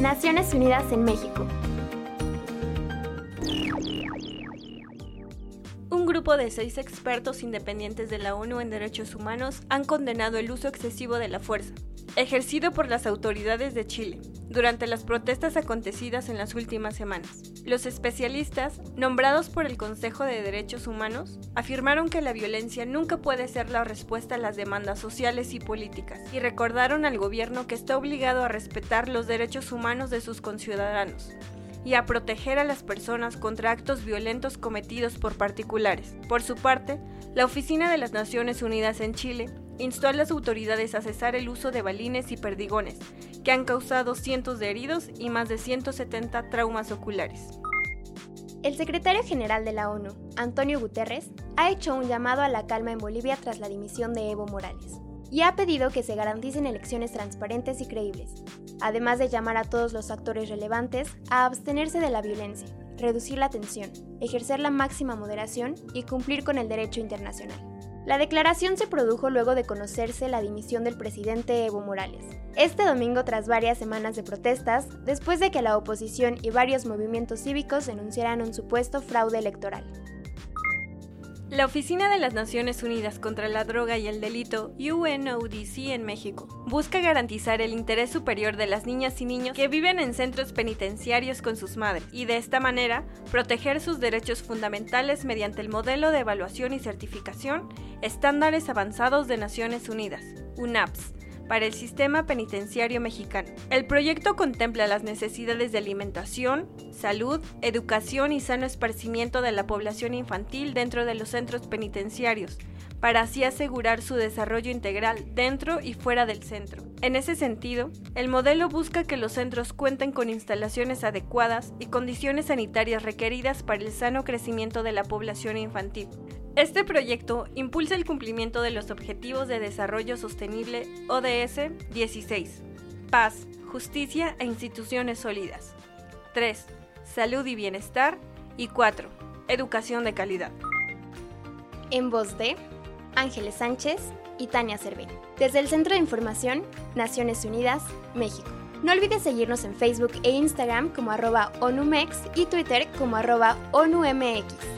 Naciones Unidas en México. Un grupo de seis expertos independientes de la ONU en Derechos Humanos han condenado el uso excesivo de la fuerza, ejercido por las autoridades de Chile, durante las protestas acontecidas en las últimas semanas. Los especialistas, nombrados por el Consejo de Derechos Humanos, afirmaron que la violencia nunca puede ser la respuesta a las demandas sociales y políticas, y recordaron al gobierno que está obligado a respetar los derechos humanos de sus conciudadanos y a proteger a las personas contra actos violentos cometidos por particulares. Por su parte, la Oficina de las Naciones Unidas en Chile instó a las autoridades a cesar el uso de balines y perdigones, que han causado cientos de heridos y más de 170 traumas oculares. El secretario general de la ONU, Antonio Guterres, ha hecho un llamado a la calma en Bolivia tras la dimisión de Evo Morales y ha pedido que se garanticen elecciones transparentes y creíbles, además de llamar a todos los actores relevantes a abstenerse de la violencia, reducir la tensión, ejercer la máxima moderación y cumplir con el derecho internacional. La declaración se produjo luego de conocerse la dimisión del presidente Evo Morales. Este domingo, tras varias semanas de protestas, después de que la oposición y varios movimientos cívicos denunciaran un supuesto fraude electoral. La Oficina de las Naciones Unidas contra la Droga y el Delito, UNODC en México, busca garantizar el interés superior de las niñas y niños que viven en centros penitenciarios con sus madres y de esta manera proteger sus derechos fundamentales mediante el modelo de evaluación y certificación Estándares Avanzados de Naciones Unidas, UNAPS para el sistema penitenciario mexicano. El proyecto contempla las necesidades de alimentación, salud, educación y sano esparcimiento de la población infantil dentro de los centros penitenciarios, para así asegurar su desarrollo integral dentro y fuera del centro. En ese sentido, el modelo busca que los centros cuenten con instalaciones adecuadas y condiciones sanitarias requeridas para el sano crecimiento de la población infantil. Este proyecto impulsa el cumplimiento de los Objetivos de Desarrollo Sostenible ODS 16. Paz, justicia e instituciones sólidas. 3. Salud y bienestar. Y 4. Educación de calidad. En voz de Ángeles Sánchez y Tania Cervín. Desde el Centro de Información, Naciones Unidas, México. No olvides seguirnos en Facebook e Instagram como arroba ONUMEX y Twitter como arroba ONUMX.